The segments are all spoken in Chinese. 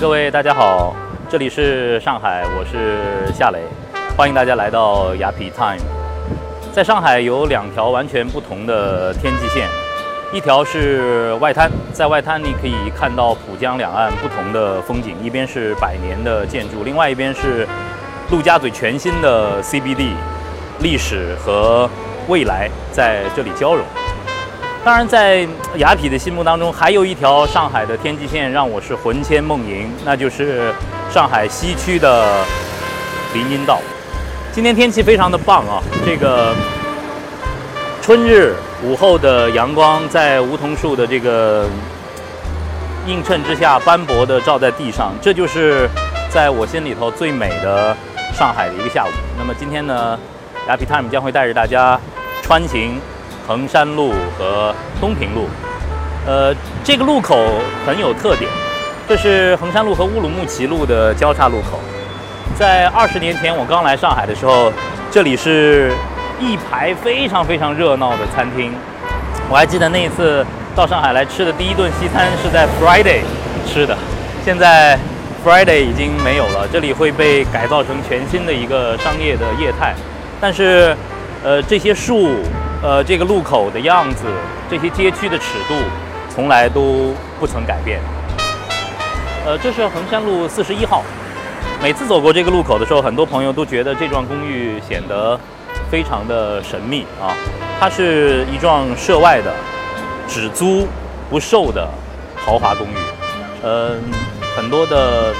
各位大家好，这里是上海，我是夏雷，欢迎大家来到雅痞 Time。在上海有两条完全不同的天际线，一条是外滩，在外滩你可以看到浦江两岸不同的风景，一边是百年的建筑，另外一边是陆家嘴全新的 CBD，历史和未来在这里交融。当然，在雅痞的心目当中，还有一条上海的天际线让我是魂牵梦萦，那就是上海西区的林荫道。今天天气非常的棒啊，这个春日午后的阳光在梧桐树的这个映衬之下斑驳的照在地上，这就是在我心里头最美的上海的一个下午。那么今天呢，雅痞 time 将会带着大家穿行。衡山路和东平路，呃，这个路口很有特点，这是衡山路和乌鲁木齐路的交叉路口。在二十年前我刚来上海的时候，这里是一排非常非常热闹的餐厅。我还记得那一次到上海来吃的第一顿西餐是在 Friday 吃的，现在 Friday 已经没有了，这里会被改造成全新的一个商业的业态。但是，呃，这些树。呃，这个路口的样子，这些街区的尺度，从来都不曾改变。呃，这是衡山路四十一号。每次走过这个路口的时候，很多朋友都觉得这幢公寓显得非常的神秘啊。它是一幢涉外的、只租不售的豪华公寓。呃，很多的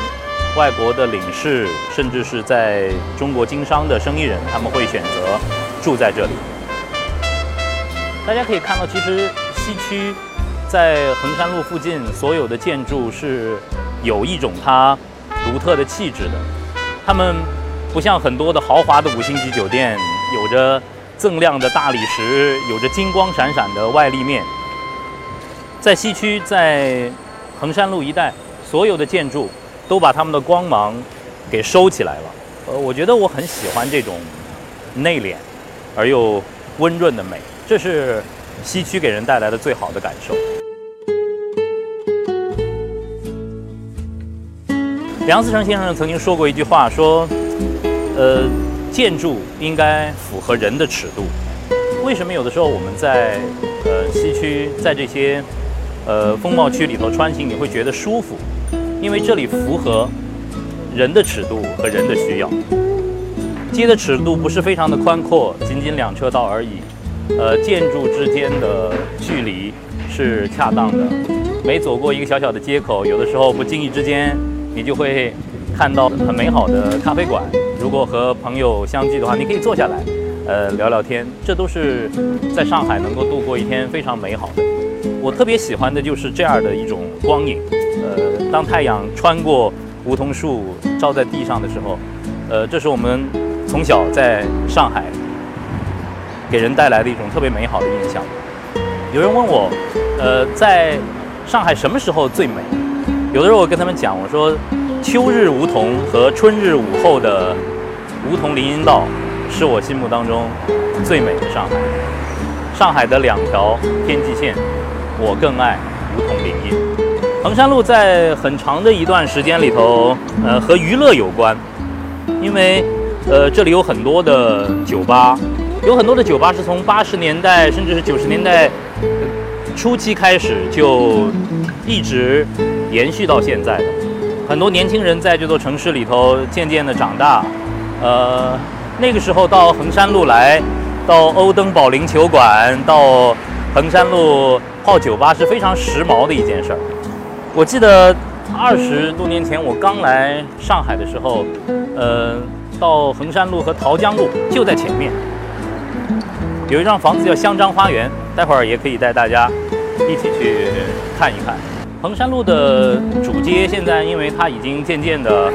外国的领事，甚至是在中国经商的生意人，他们会选择住在这里。大家可以看到，其实西区在衡山路附近，所有的建筑是有一种它独特的气质的。它们不像很多的豪华的五星级酒店，有着锃亮的大理石，有着金光闪闪的外立面。在西区，在衡山路一带，所有的建筑都把它们的光芒给收起来了。呃，我觉得我很喜欢这种内敛而又温润的美。这是西区给人带来的最好的感受。梁思成先生曾经说过一句话，说：“呃，建筑应该符合人的尺度。为什么有的时候我们在呃西区，在这些呃风貌区里头穿行，你会觉得舒服？因为这里符合人的尺度和人的需要。街的尺度不是非常的宽阔，仅仅两车道而已。”呃，建筑之间的距离是恰当的。每走过一个小小的街口，有的时候不经意之间，你就会看到很美好的咖啡馆。如果和朋友相聚的话，你可以坐下来，呃，聊聊天。这都是在上海能够度过一天非常美好的。我特别喜欢的就是这样的一种光影。呃，当太阳穿过梧桐树照在地上的时候，呃，这是我们从小在上海。给人带来的一种特别美好的印象。有人问我，呃，在上海什么时候最美？有的时候我跟他们讲，我说，秋日梧桐和春日午后的梧桐林荫道，是我心目当中最美的上海。上海的两条天际线，我更爱梧桐林荫。衡山路在很长的一段时间里头，呃，和娱乐有关，因为，呃，这里有很多的酒吧。有很多的酒吧是从八十年代甚至是九十年代初期开始就一直延续到现在的。很多年轻人在这座城市里头渐渐的长大，呃，那个时候到衡山路来，到欧登保龄球馆，到衡山路泡酒吧是非常时髦的一件事儿。我记得二十多年前我刚来上海的时候，呃，到衡山路和桃江路就在前面。有一幢房子叫香樟花园，待会儿也可以带大家一起去看一看。衡山路的主街现在因为它已经渐渐的，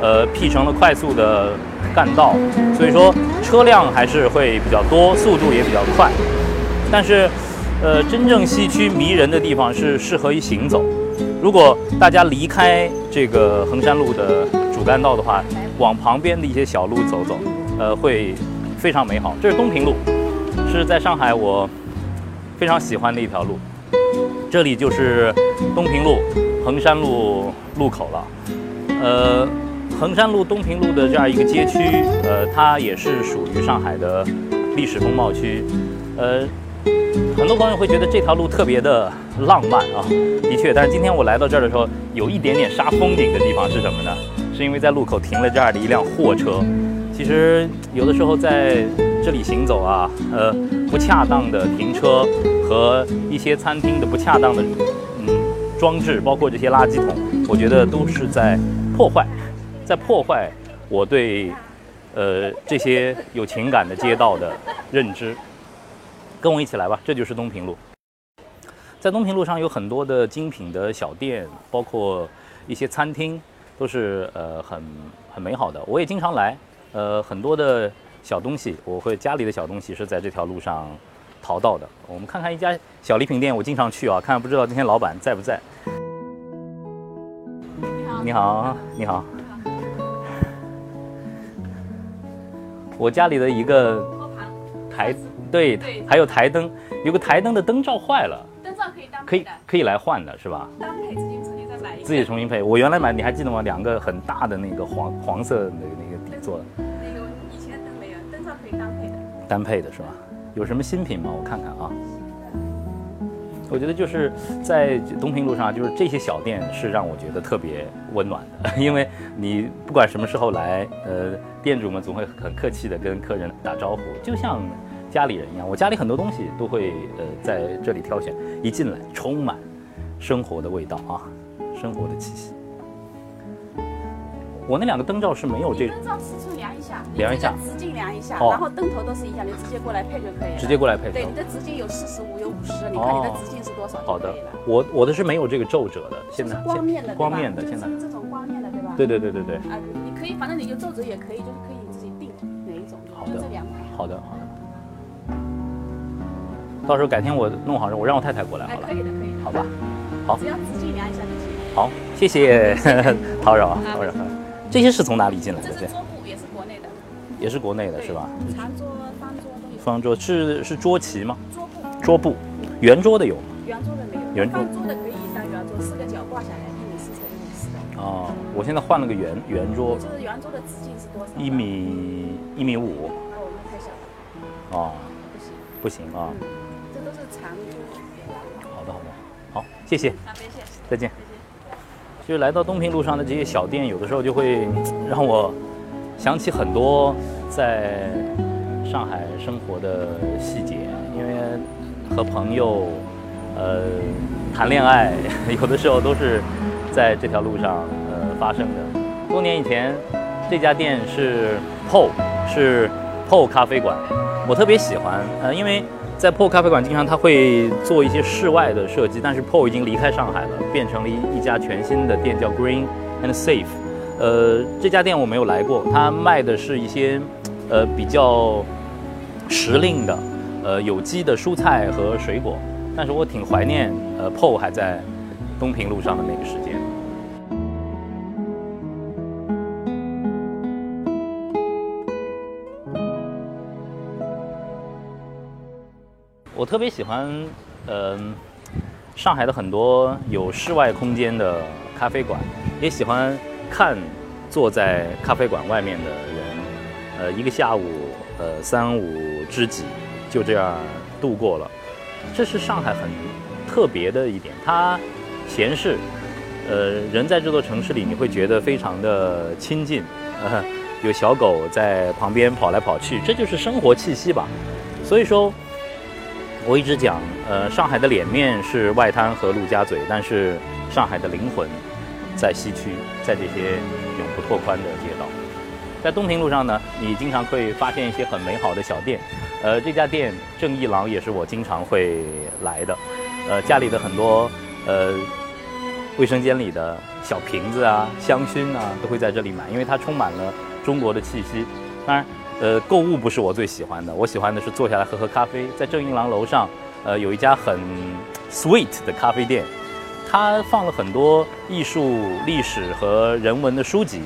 呃，辟成了快速的干道，所以说车辆还是会比较多，速度也比较快。但是，呃，真正西区迷人的地方是适合于行走。如果大家离开这个衡山路的主干道的话，往旁边的一些小路走走，呃，会非常美好。这是东平路。是在上海，我非常喜欢的一条路。这里就是东平路衡山路路口了。呃，衡山路东平路的这样一个街区，呃，它也是属于上海的历史风貌区。呃，很多朋友会觉得这条路特别的浪漫啊，的确。但是今天我来到这儿的时候，有一点点煞风景的地方是什么呢？是因为在路口停了这样的一辆货车。其实有的时候在这里行走啊，呃，不恰当的停车和一些餐厅的不恰当的嗯装置，包括这些垃圾桶，我觉得都是在破坏，在破坏我对呃这些有情感的街道的认知。跟我一起来吧，这就是东平路。在东平路上有很多的精品的小店，包括一些餐厅，都是呃很很美好的。我也经常来，呃很多的小东西，我会家里的小东西是在这条路上淘到的。我们看看一家小礼品店，我经常去啊，看不知道今天老板在不在。你好，你好。你好我家里的一个台。对，对还有台灯，有个台灯的灯罩坏了，灯罩可以当可以可以来换的是吧？当配自己重新再买一个。自己重新配，我原来买你还记得吗？两个很大的那个黄黄色的那个底座的。那个以前都没有，灯罩可以单配的。单配的是吧？有什么新品吗？我看看啊。我觉得就是在东平路上，就是这些小店是让我觉得特别温暖的，因为你不管什么时候来，呃，店主们总会很客气的跟客人打招呼，就像。家里人一样，我家里很多东西都会呃在这里挑选，一进来充满生活的味道啊，生活的气息。我那两个灯罩是没有这个。灯罩尺寸量一下，量一下，直径量一下，然后灯头都是一样，你直接过来配就可以了。直接过来配。对，你的直径有四十五，有五十，你看你的直径是多少好的，我我的是没有这个皱褶的，现在光面的，光面的，现在这种光面的对吧？对对对对对。啊，你可以，反正你有皱褶也可以，就是可以自己定哪一种，就这两款。好的好的。到时候改天我弄好，我让我太太过来好了。可以的，可以。好吧，好。只要直径量一下就行。好，谢谢 叨扰啊，叨扰。这些是从哪里进来的？这是桌布，也是国内的。也是国内的，是吧？长桌、方桌都有。方桌是是桌旗吗？桌布。桌布，圆桌的有吗？圆桌的没有。圆桌。的可以当圆桌，四个角挂下来，一米四乘一米四的。哦，我现在换了个圆圆桌。就是圆桌的直径是多少？一米一米五。哦，那太小了。哦，不行。不行啊。这都是长好的，好的，好，谢谢，再见。就是来到东平路上的这些小店，有的时候就会 让我想起很多在上海生活的细节，因为和朋友呃谈恋爱，有的时候都是在这条路上呃发生的。多年以前，这家店是 PO，是 PO 咖啡馆，我特别喜欢，呃，因为。在 PO 咖啡馆，经常他会做一些室外的设计，但是 PO 已经离开上海了，变成了一一家全新的店，叫 Green and Safe。呃，这家店我没有来过，它卖的是一些呃比较时令的呃有机的蔬菜和水果，但是我挺怀念呃 PO 还在东平路上的那个时间。我特别喜欢，嗯，上海的很多有室外空间的咖啡馆，也喜欢看坐在咖啡馆外面的人，呃，一个下午，呃，三五知己就这样度过了。这是上海很特别的一点，它闲适，呃，人在这座城市里你会觉得非常的亲近，呃，有小狗在旁边跑来跑去，这就是生活气息吧。所以说。我一直讲，呃，上海的脸面是外滩和陆家嘴，但是上海的灵魂在西区，在这些永不拓宽的街道。在东平路上呢，你经常会发现一些很美好的小店，呃，这家店正义郎也是我经常会来的，呃，家里的很多呃卫生间里的小瓶子啊、香薰啊，都会在这里买，因为它充满了中国的气息。当然。呃，购物不是我最喜欢的，我喜欢的是坐下来喝喝咖啡。在正义郎楼上，呃，有一家很 sweet 的咖啡店，它放了很多艺术、历史和人文的书籍。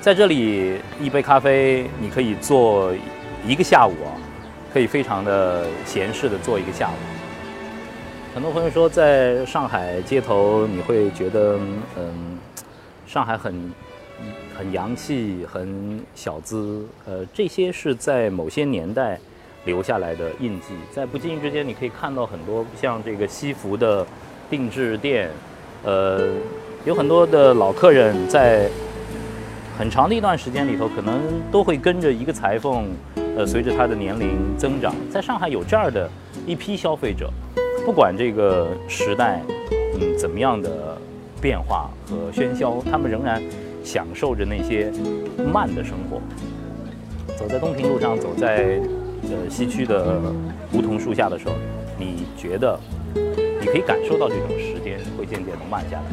在这里，一杯咖啡你可以坐一个下午啊，可以非常的闲适的坐一个下午。很多朋友说，在上海街头，你会觉得，嗯，上海很很洋气，很小资。呃，这些是在某些年代留下来的印记，在不经意之间，你可以看到很多像这个西服的定制店，呃，有很多的老客人在很长的一段时间里头，可能都会跟着一个裁缝，呃，随着他的年龄增长，在上海有这样的一批消费者。不管这个时代，嗯，怎么样的变化和喧嚣，他们仍然享受着那些慢的生活。走在东平路上，走在呃西区的梧桐树下的时候，你觉得你可以感受到这种时间会渐渐的慢下来。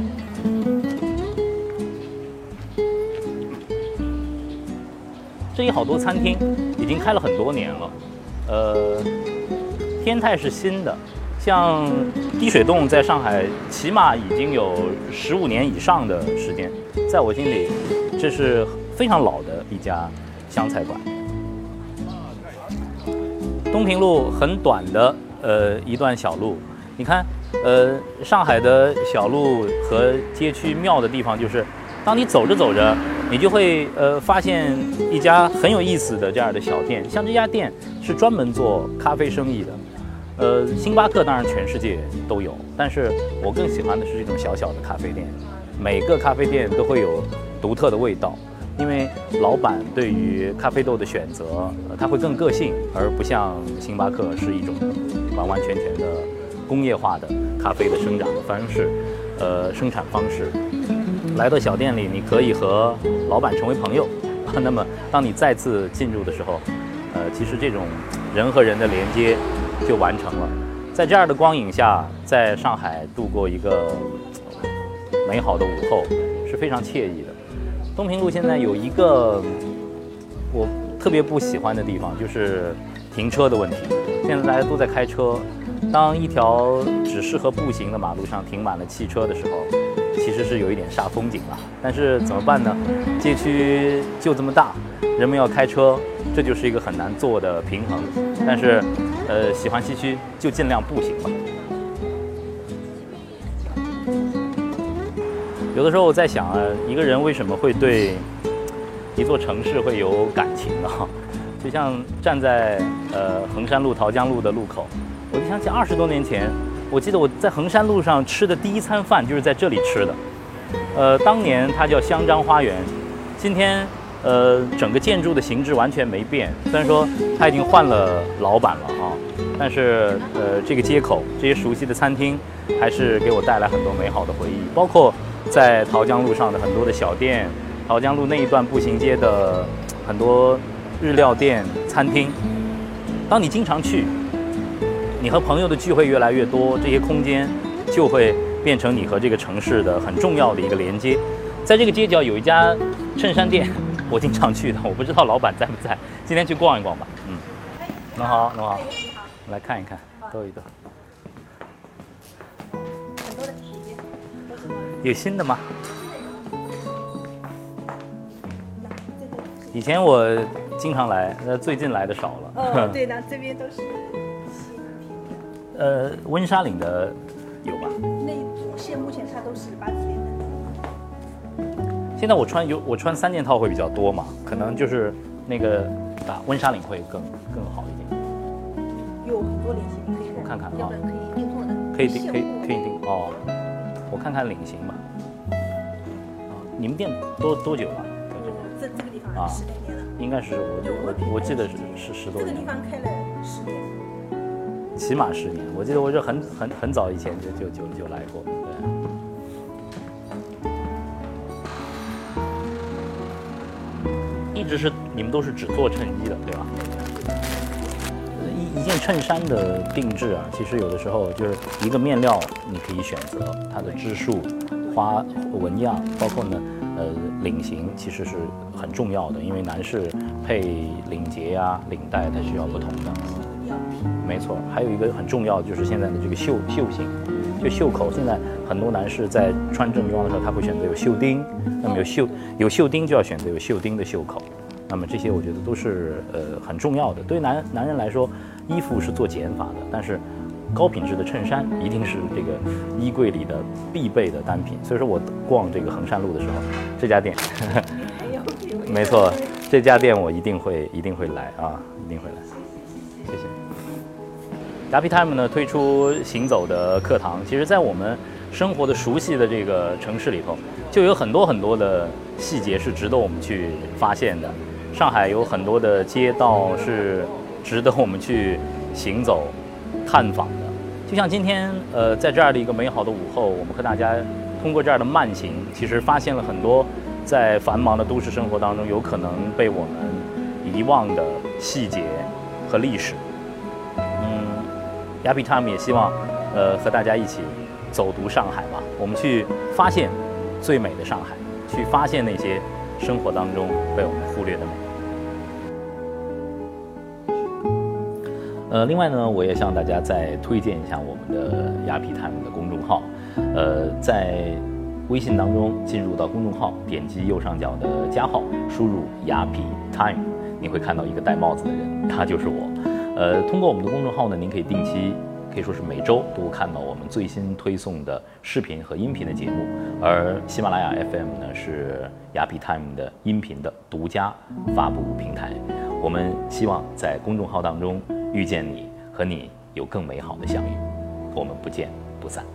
这里好多餐厅已经开了很多年了，呃，天泰是新的。像滴水洞在上海，起码已经有十五年以上的时间，在我心里，这是非常老的一家湘菜馆。东平路很短的呃一段小路，你看，呃，上海的小路和街区妙的地方就是，当你走着走着，你就会呃发现一家很有意思的这样的小店，像这家店是专门做咖啡生意的。呃，星巴克当然全世界都有，但是我更喜欢的是这种小小的咖啡店。每个咖啡店都会有独特的味道，因为老板对于咖啡豆的选择，呃他会更个性，而不像星巴克是一种完完全全的工业化的咖啡的生长的方式，呃，生产方式。来到小店里，你可以和老板成为朋友。那么，当你再次进入的时候，呃，其实这种人和人的连接。就完成了，在这样的光影下，在上海度过一个美好的午后，是非常惬意的。东平路现在有一个我特别不喜欢的地方，就是停车的问题。现在大家都在开车，当一条只适合步行的马路上停满了汽车的时候，其实是有一点煞风景了。但是怎么办呢？街区就这么大，人们要开车，这就是一个很难做的平衡。但是。呃，喜欢西区就尽量步行吧。有的时候我在想啊，一个人为什么会对一座城市会有感情呢？就像站在呃衡山路桃江路的路口，我就想起二十多年前，我记得我在衡山路上吃的第一餐饭就是在这里吃的。呃，当年它叫香樟花园，今天。呃，整个建筑的形制完全没变，虽然说它已经换了老板了啊，但是呃，这个街口这些熟悉的餐厅，还是给我带来很多美好的回忆。包括在桃江路上的很多的小店，桃江路那一段步行街的很多日料店、餐厅。当你经常去，你和朋友的聚会越来越多，这些空间就会变成你和这个城市的很重要的一个连接。在这个街角有一家衬衫店。我经常去的，我不知道老板在不在。今天去逛一逛吧。嗯，侬好，侬好，来看一看，兜一兜。很多的皮，有新的吗？以前我经常来，那最近来的少了。哦，对的，这边都是新呃，温莎岭的有吧？那组线目前它都是八字。现在我穿有我穿三件套会比较多嘛，可能就是那个啊温莎领会更更好一点。有很多领型可以我看看啊，可以定做的，可以定可以可以定哦。我看看领型吧。啊，你们店多多久了？这这个地方啊，十来年了。应该是我我我记得是是十多年。这个地方开了十年。起码十年，我记得我是很很很早以前就就就就来过。一直是你们都是只做衬衣的，对吧？一一件衬衫的定制啊，其实有的时候就是一个面料，你可以选择它的织数、花纹样，包括呢，呃，领型其实是很重要的，因为男士配领结呀、领带，它需要不同的。没错，还有一个很重要的就是现在的这个袖袖型，就袖口。现在很多男士在穿正装的时候，他会选择有袖钉，那么有袖有袖钉就要选择有袖钉的袖口。那么这些我觉得都是呃很重要的。对男男人来说，衣服是做减法的，但是高品质的衬衫一定是这个衣柜里的必备的单品。所以说我逛这个衡山路的时候，这家店，没错，这家店我一定会一定会来啊，一定会来。谢谢。雅皮 time 呢推出行走的课堂，其实在我们生活的熟悉的这个城市里头，就有很多很多的细节是值得我们去发现的。上海有很多的街道是值得我们去行走、探访的。就像今天，呃，在这样的一个美好的午后，我们和大家通过这样的慢行，其实发现了很多在繁忙的都市生活当中有可能被我们遗忘的细节和历史。嗯，Yappy Time 也希望，呃，和大家一起走读上海吧。我们去发现最美的上海，去发现那些。生活当中被我们忽略的美。呃，另外呢，我也向大家再推荐一下我们的雅痞 time 的公众号。呃，在微信当中进入到公众号，点击右上角的加号，输入雅痞 time，你会看到一个戴帽子的人，他就是我。呃，通过我们的公众号呢，您可以定期。可以说是每周都看到我们最新推送的视频和音频的节目，而喜马拉雅 FM 呢是雅痞 Time 的音频的独家发布平台。我们希望在公众号当中遇见你，和你有更美好的相遇。我们不见不散。